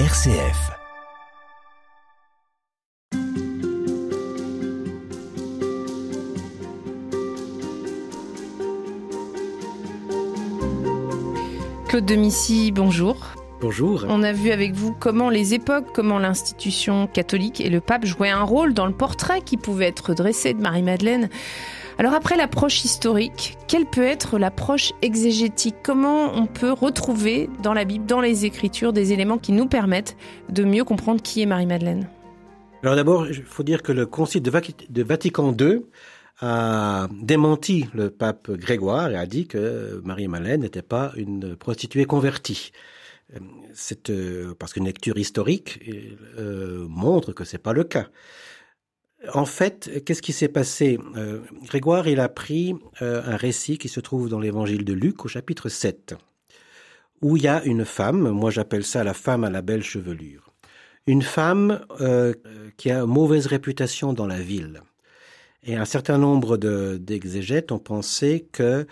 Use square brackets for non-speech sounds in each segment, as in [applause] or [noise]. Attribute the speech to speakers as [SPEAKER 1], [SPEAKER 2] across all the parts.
[SPEAKER 1] RCF.
[SPEAKER 2] Claude de Missy, bonjour.
[SPEAKER 3] Bonjour.
[SPEAKER 2] On a vu avec vous comment les époques, comment l'institution catholique et le pape jouaient un rôle dans le portrait qui pouvait être dressé de Marie-Madeleine. Alors après l'approche historique, quelle peut être l'approche exégétique? Comment on peut retrouver dans la Bible, dans les Écritures, des éléments qui nous permettent de mieux comprendre qui est Marie-Madeleine?
[SPEAKER 3] Alors d'abord, il faut dire que le Concile de, Vatican II a démenti le pape Grégoire et a dit que Marie-Madeleine n'était pas une prostituée convertie. C'est euh, parce qu'une lecture historique euh, montre que c'est pas le cas. En fait, qu'est-ce qui s'est passé? Euh, Grégoire, il a pris euh, un récit qui se trouve dans l'évangile de Luc au chapitre 7, où il y a une femme, moi j'appelle ça la femme à la belle chevelure, une femme euh, qui a mauvaise réputation dans la ville. Et un certain nombre d'exégètes ont pensé que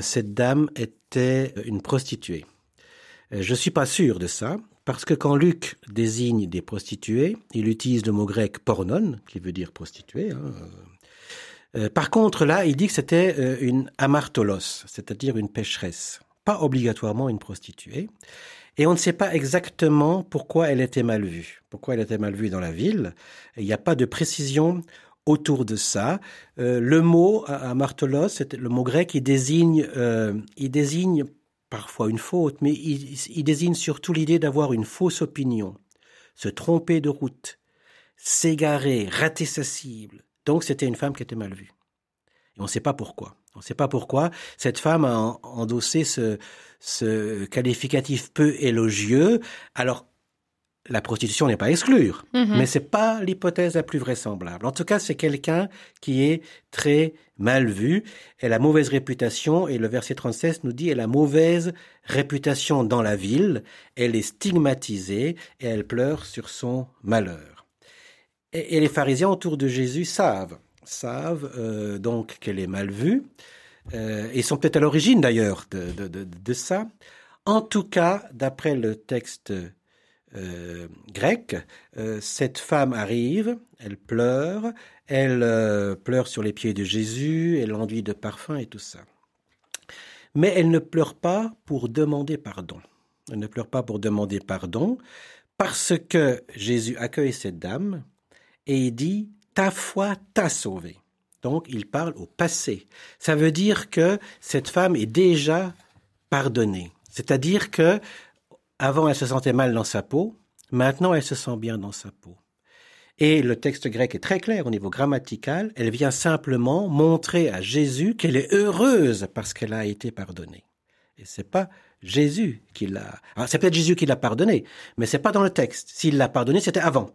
[SPEAKER 3] cette dame était une prostituée. Je suis pas sûr de ça. Parce que quand Luc désigne des prostituées, il utilise le mot grec pornon, qui veut dire prostituée. Hein. Euh, par contre, là, il dit que c'était euh, une amartolos, c'est-à-dire une pécheresse, pas obligatoirement une prostituée. Et on ne sait pas exactement pourquoi elle était mal vue. Pourquoi elle était mal vue dans la ville. Il n'y a pas de précision autour de ça. Euh, le mot amartolos, c'est le mot grec, il désigne, il désigne parfois une faute, mais il, désigne surtout l'idée d'avoir une fausse opinion, se tromper de route, s'égarer, rater sa cible. Donc c'était une femme qui était mal vue. Et on ne sait pas pourquoi. On ne sait pas pourquoi cette femme a endossé ce, ce qualificatif peu élogieux. Alors la prostitution n'est pas à exclure, mhm. mais c'est pas l'hypothèse la plus vraisemblable. En tout cas, c'est quelqu'un qui est très mal vu. Elle a mauvaise réputation et le verset 36 nous dit elle a mauvaise réputation dans la ville. Elle est stigmatisée et elle pleure sur son malheur. Et, les pharisiens autour de Jésus savent, savent euh, donc qu'elle est mal vue euh, et sont peut-être à l'origine d'ailleurs de, de ça. En tout cas, d'après le texte euh, grecque, euh, cette femme arrive, elle pleure, elle euh, pleure sur les pieds de Jésus, elle enduit de parfum et tout ça. Mais elle ne pleure pas pour demander pardon. Elle ne pleure pas pour demander pardon parce que Jésus accueille cette dame et il dit ta foi t'a sauvé. Donc il parle au passé. Ça veut dire que cette femme est déjà pardonnée. C'est-à-dire que avant, elle se sentait mal dans sa peau. Maintenant, elle se sent bien dans sa peau. Et le texte grec est très clair au niveau grammatical. Elle vient simplement montrer à Jésus qu'elle est heureuse parce qu'elle a été pardonnée. Et c'est pas Jésus qui l'a. c'est peut-être Jésus qui l'a pardonnée, mais c'est pas dans le texte. S'il l'a pardonnée, c'était avant.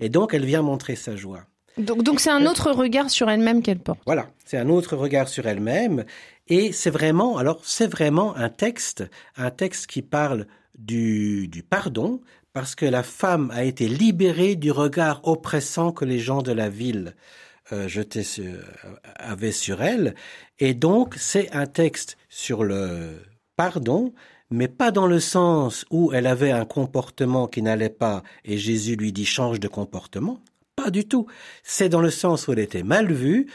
[SPEAKER 3] Et donc, elle vient montrer sa joie.
[SPEAKER 2] Donc, donc c'est un autre regard sur elle-même qu'elle porte.
[SPEAKER 3] Voilà, c'est un autre regard sur elle-même. Et c'est vraiment, alors, c'est vraiment un texte, un texte qui parle du, pardon, parce que la femme a été libérée du regard oppressant que les gens de la ville euh, jetaient avaient sur elle. Et donc, c'est un texte sur le pardon, mais pas dans le sens où elle avait un comportement qui n'allait pas et Jésus lui dit change de comportement. Pas du tout. C'est dans le sens où elle était mal vue,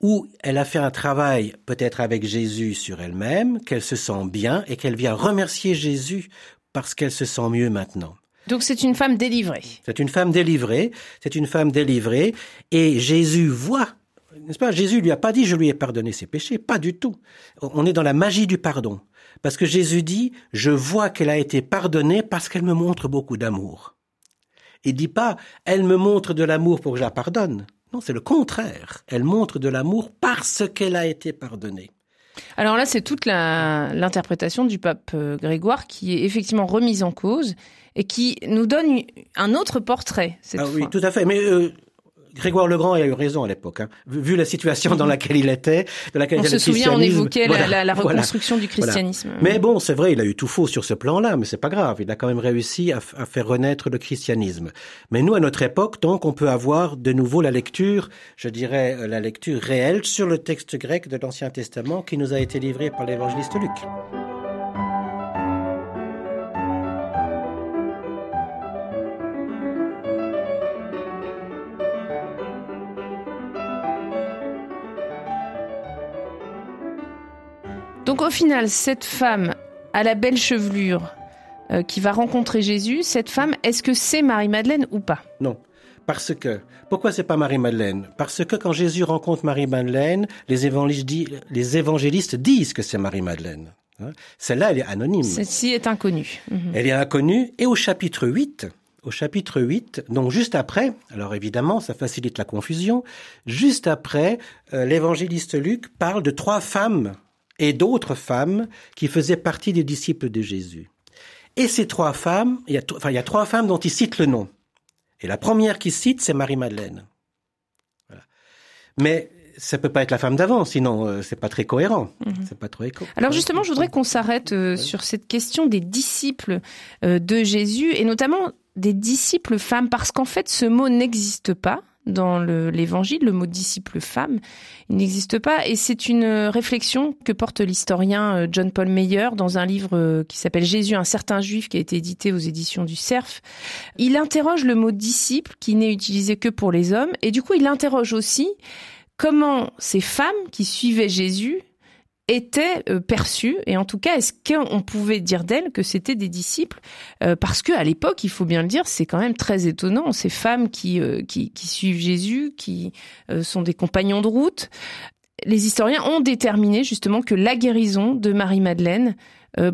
[SPEAKER 3] où elle a fait un travail peut-être avec Jésus sur elle-même, qu'elle se sent bien et qu'elle vient remercier Jésus parce qu'elle se sent mieux maintenant.
[SPEAKER 2] Donc c'est une femme délivrée.
[SPEAKER 3] C'est une femme délivrée, c'est une femme délivrée, et Jésus voit, n'est-ce pas? Jésus lui a pas dit je lui ai pardonné ses péchés, pas du tout. On est dans la magie du pardon, parce que Jésus dit je vois qu'elle a été pardonnée parce qu'elle me montre beaucoup d'amour. Il dit pas elle me montre de l'amour pour que je la pardonne. Non, c'est le contraire. Elle montre de l'amour parce qu'elle a été pardonnée.
[SPEAKER 2] Alors là, c'est toute l'interprétation du pape euh, Grégoire qui est effectivement remise en cause et qui nous donne un autre portrait cette ah,
[SPEAKER 3] Oui, tout à fait. Mais euh, Grégoire le Grand a eu raison à l'époque, hein. vu la situation dans laquelle il était,
[SPEAKER 2] de laquelle on se souvient, on évoquait la, reconstruction du christianisme.
[SPEAKER 3] Mais bon, c'est vrai, il a eu tout faux sur ce plan-là, mais c'est pas grave. Il a quand même réussi à, à, faire renaître le christianisme. Mais nous, à notre époque, donc, on peut avoir de nouveau la lecture, je dirais, euh, la lecture réelle sur le texte grec de l'Ancien Testament qui nous a été livré par l'évangéliste Luc.
[SPEAKER 2] Au final, cette femme à la belle chevelure euh, qui va rencontrer Jésus, cette femme, est-ce que c'est Marie-Madeleine ou pas?
[SPEAKER 3] Non. Parce que, pourquoi c'est pas Marie-Madeleine? Parce que quand Jésus rencontre Marie-Madeleine, les évangélistes, les évangélistes disent que c'est Marie-Madeleine. Hein. Celle-là, elle est anonyme.
[SPEAKER 2] Celle-ci est inconnue.
[SPEAKER 3] Mhm. Elle est inconnue. Et au chapitre 8, au chapitre 8, donc juste après, alors évidemment, ça facilite la confusion, juste après, euh, l'évangéliste Luc parle de trois femmes et d'autres femmes qui faisaient partie des disciples de Jésus. Et ces trois femmes, il y a, enfin, il y a trois femmes dont il cite le nom. Et la première qu'il cite, c'est Marie-Madeleine. Voilà. Mais ça peut pas être la femme d'avant, sinon euh, c'est pas très cohérent. Mhm. C'est pas trop éco.
[SPEAKER 2] Alors justement, je voudrais qu'on s'arrête euh, sur cette question des disciples euh, de Jésus et notamment des disciples femmes, parce qu'en fait, ce mot n'existe pas dans l'évangile, le, mot disciple femme, n'existe pas. Et c'est une réflexion que porte l'historien euh, John Paul Meyer dans un livre euh, qui s'appelle Jésus, un certain juif, qui a été édité aux éditions du Cerf. Il interroge le mot disciple, qui n'est utilisé que pour les hommes, et du coup, il interroge aussi comment ces femmes qui suivaient Jésus étaient euh, perçues et en tout cas est-ce qu'on pouvait dire d'elles que c'était des disciples? Euh, parce que à l'époque il faut bien le dire c'est quand même très étonnant. Ces femmes qui euh, qui, suivent Jésus qui sont des compagnons de route. Les historiens ont déterminé justement que la guérison de Marie Madeleine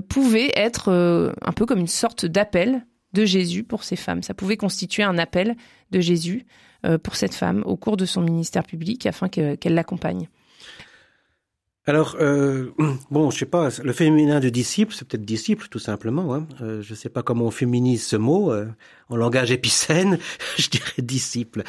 [SPEAKER 2] pouvait être un peu comme une sorte d'appel de Jésus pour ces femmes. Ça pouvait constituer un appel de Jésus pour cette femme au cours de son ministère public afin qu'elle l'accompagne
[SPEAKER 3] alors, euh, [clears throat] bon, je sais pas, le féminin de disciple, c'est peut-être disciple tout simplement. Hein. Euh, je sais pas comment on féminise ce mot. Euh, en langage épicène, [laughs] je dirais disciple.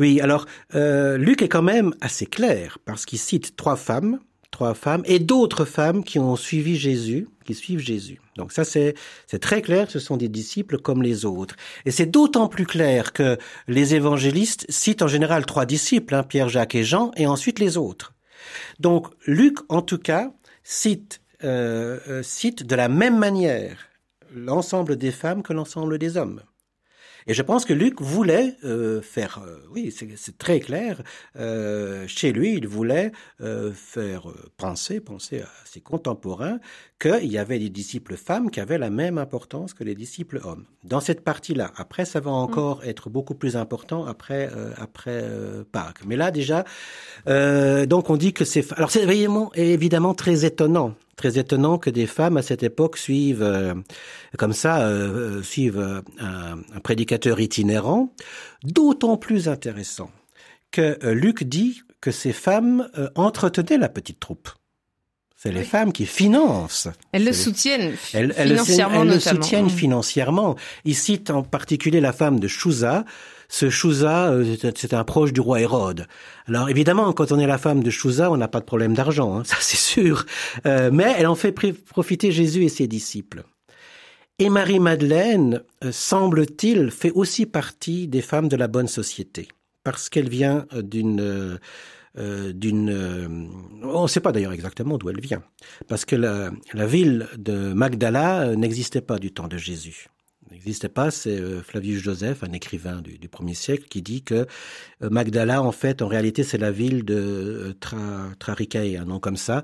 [SPEAKER 3] Oui, alors, euh, Luc est quand même assez clair parce qu'il cite trois femmes, trois femmes et d'autres femmes qui ont suivi Jésus, qui suivent Jésus. Donc ça, c'est c'est très clair, ce sont des disciples comme les autres. Et c'est d'autant plus clair que les évangélistes citent en général trois disciples, hein, Pierre, Jacques et Jean, et ensuite les autres. Donc Luc, en tout cas, cite, euh, euh, cite de la même manière l'ensemble des femmes que l'ensemble des hommes. Et je pense que Luc voulait euh, faire, euh, oui, c'est très clair, euh, chez lui, il voulait euh, faire penser, penser à ses contemporains, qu'il y avait des disciples femmes qui avaient la même importance que les disciples hommes. Dans cette partie-là, après, ça va encore mm. être beaucoup plus important après après Pâques. Mais là déjà, donc on dit que c'est, alors c'est évidemment, évidemment très étonnant très étonnant que des femmes à cette époque suivent euh, comme ça euh, euh, suivent un, un, prédicateur itinérant. D'autant plus intéressant que Luc dit que ces femmes entretenaient la petite troupe. C'est les femmes qui financent.
[SPEAKER 2] Elles le soutiennent financièrement.
[SPEAKER 3] Elles, le soutiennent mmh. financièrement. Il cite en particulier la femme de Chouza, ce Chouza, euh, c'était un proche du roi Hérode. Alors évidemment, quand on est la femme de Chouza, on n'a pas de problème d'argent, hein, [laughs] ça c'est sûr. Euh, mais elle en fait profiter Jésus et ses disciples. Et Marie-Madeleine, euh, semble-t-il, fait aussi partie des femmes de la bonne société, parce qu'elle vient d'une... d'une... on ne sait pas d'ailleurs exactement d'où elle vient, parce que la, la ville de Magdala n'existait pas du temps de Jésus n'existait pas, c'est euh, Flavius Joseph, un écrivain du, du, premier siècle, qui dit que euh, Magdala, en fait, en réalité, c'est la ville de euh, Tra, Traricae, un nom comme ça.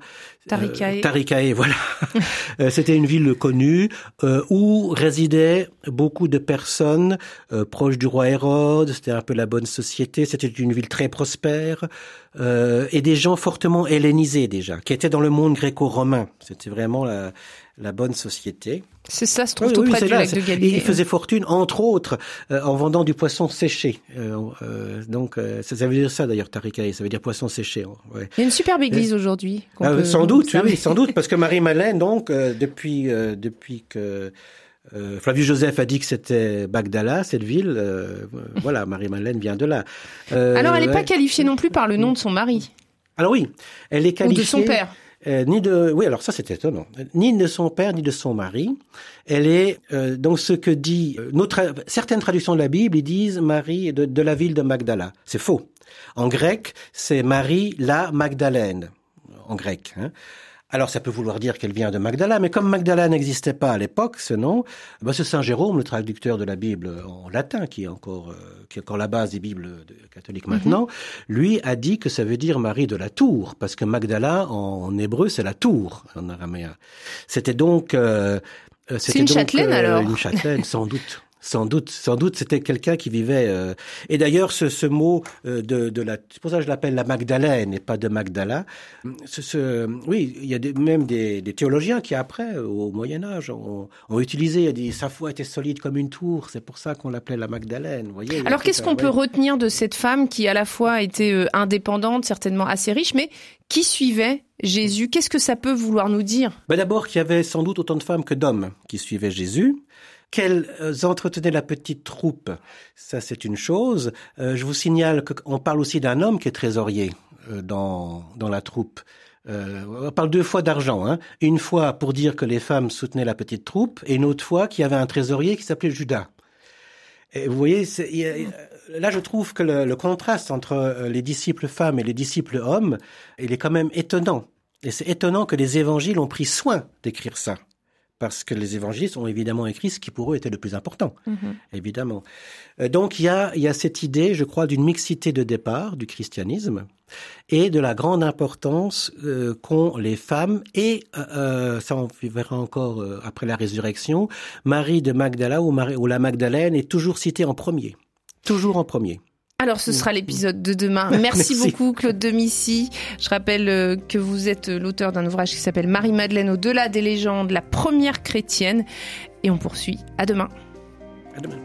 [SPEAKER 2] Taricae.
[SPEAKER 3] Taricae, voilà. [laughs] C'était une ville connue où résidaient beaucoup de personnes proches du roi Hérode. C'était un peu la bonne société. C'était une ville très prospère et des gens fortement hellénisés déjà, qui étaient dans le monde gréco-romain. C'était vraiment la, la bonne société.
[SPEAKER 2] C'est ça, se trouve tout près du lac de Galilée.
[SPEAKER 3] il faisait fortune, entre autres, euh, en vendant du poisson séché. Euh, euh, donc, ça, ça, veut dire ça d'ailleurs, Tarikaï, ça veut dire poisson séché. Hein,
[SPEAKER 2] ouais. Il y a une superbe église aujourd'hui.
[SPEAKER 3] Ah, sans doute, oui, sans doute, parce que Marie-Malène, [laughs] donc, depuis, depuis que Flavius Joseph a dit que c'était Bagdala, cette ville, voilà, Marie-Malène vient de là.
[SPEAKER 2] Alors, elle n'est pas qualifiée non plus par le nom de son mari.
[SPEAKER 3] Alors oui, elle est qualifiée.
[SPEAKER 2] Ou de son père.
[SPEAKER 3] Euh, ni de, oui, alors ça c'est étonnant, ni de son père ni de son mari. Elle est euh, donc ce que dit euh, notre, certaines traductions de la Bible, ils disent Marie de, de la ville de Magdala. C'est faux. En grec, c'est Marie la Magdalène, en grec. Hein. Alors ça peut vouloir dire qu'elle vient de Magdala, mais comme Magdala n'existait pas à l'époque, ce nom, c'est Saint Jérôme, le traducteur de la Bible en latin, qui est encore, euh, qui est encore la base des Bibles catholiques maintenant, mhm. lui a dit que ça veut dire Marie de la Tour, parce que Magdala en, hébreu c'est la Tour en araméen. C'était donc
[SPEAKER 2] euh, euh c'est une châtelaine alors
[SPEAKER 3] Une châtelaine, sans doute. Sans doute, sans doute, c'était quelqu'un qui vivait. Euh, et d'ailleurs, ce, ce mot euh, de, de la, c'est pour ça que je l'appelle la Magdalène et pas de Magdala. Ce, ce, oui, il y a des, même des, des, théologiens qui après, au Moyen Âge, ont, ont utilisé. dit sa foi était solide comme une tour. C'est pour ça qu'on l'appelait la Magdalène. Vous voyez.
[SPEAKER 2] Alors, qu'est-ce qu'on peut retenir de cette femme qui, à la fois, était euh, indépendante, certainement assez riche, mais qui suivait Jésus? Qu'est-ce que ça peut vouloir nous dire?
[SPEAKER 3] Ben D'abord, qu'il y avait sans doute autant de femmes que d'hommes qui suivaient Jésus qu'elles euh, entretenaient la petite troupe? Ça, c'est une chose. Euh, je vous signale qu'on parle aussi d'un homme qui est trésorier euh, dans, dans la troupe. on parle deux fois d'argent. Hein. Une fois pour dire que les femmes soutenaient la petite troupe, et une autre fois qu'il y avait un trésorier qui s'appelait Judas. Et vous voyez, là je trouve que le, le, contraste entre les disciples femmes et les disciples hommes, il est quand même étonnant. Et c'est étonnant que les évangiles ont pris soin d'écrire ça parce que les évangélistes ont évidemment écrit ce qui pour eux était le plus important, mhm. évidemment. Euh, donc il y a, il y a cette idée, je crois, d'une mixité de départ du christianisme et de la grande importance euh, qu'ont les femmes et euh, ça on verra encore après la résurrection, Marie de Magdala ou, Marie, ou la Magdalène est toujours citée en premier, toujours en premier.
[SPEAKER 2] Alors ce sera l'épisode de demain. [laughs] Merci, beaucoup Claude Demissy. Je rappelle euh, que vous êtes euh, l'auteur d'un ouvrage qui s'appelle Marie-Madeleine au-delà des légendes, la première chrétienne. Et on poursuit. À demain.
[SPEAKER 3] À demain.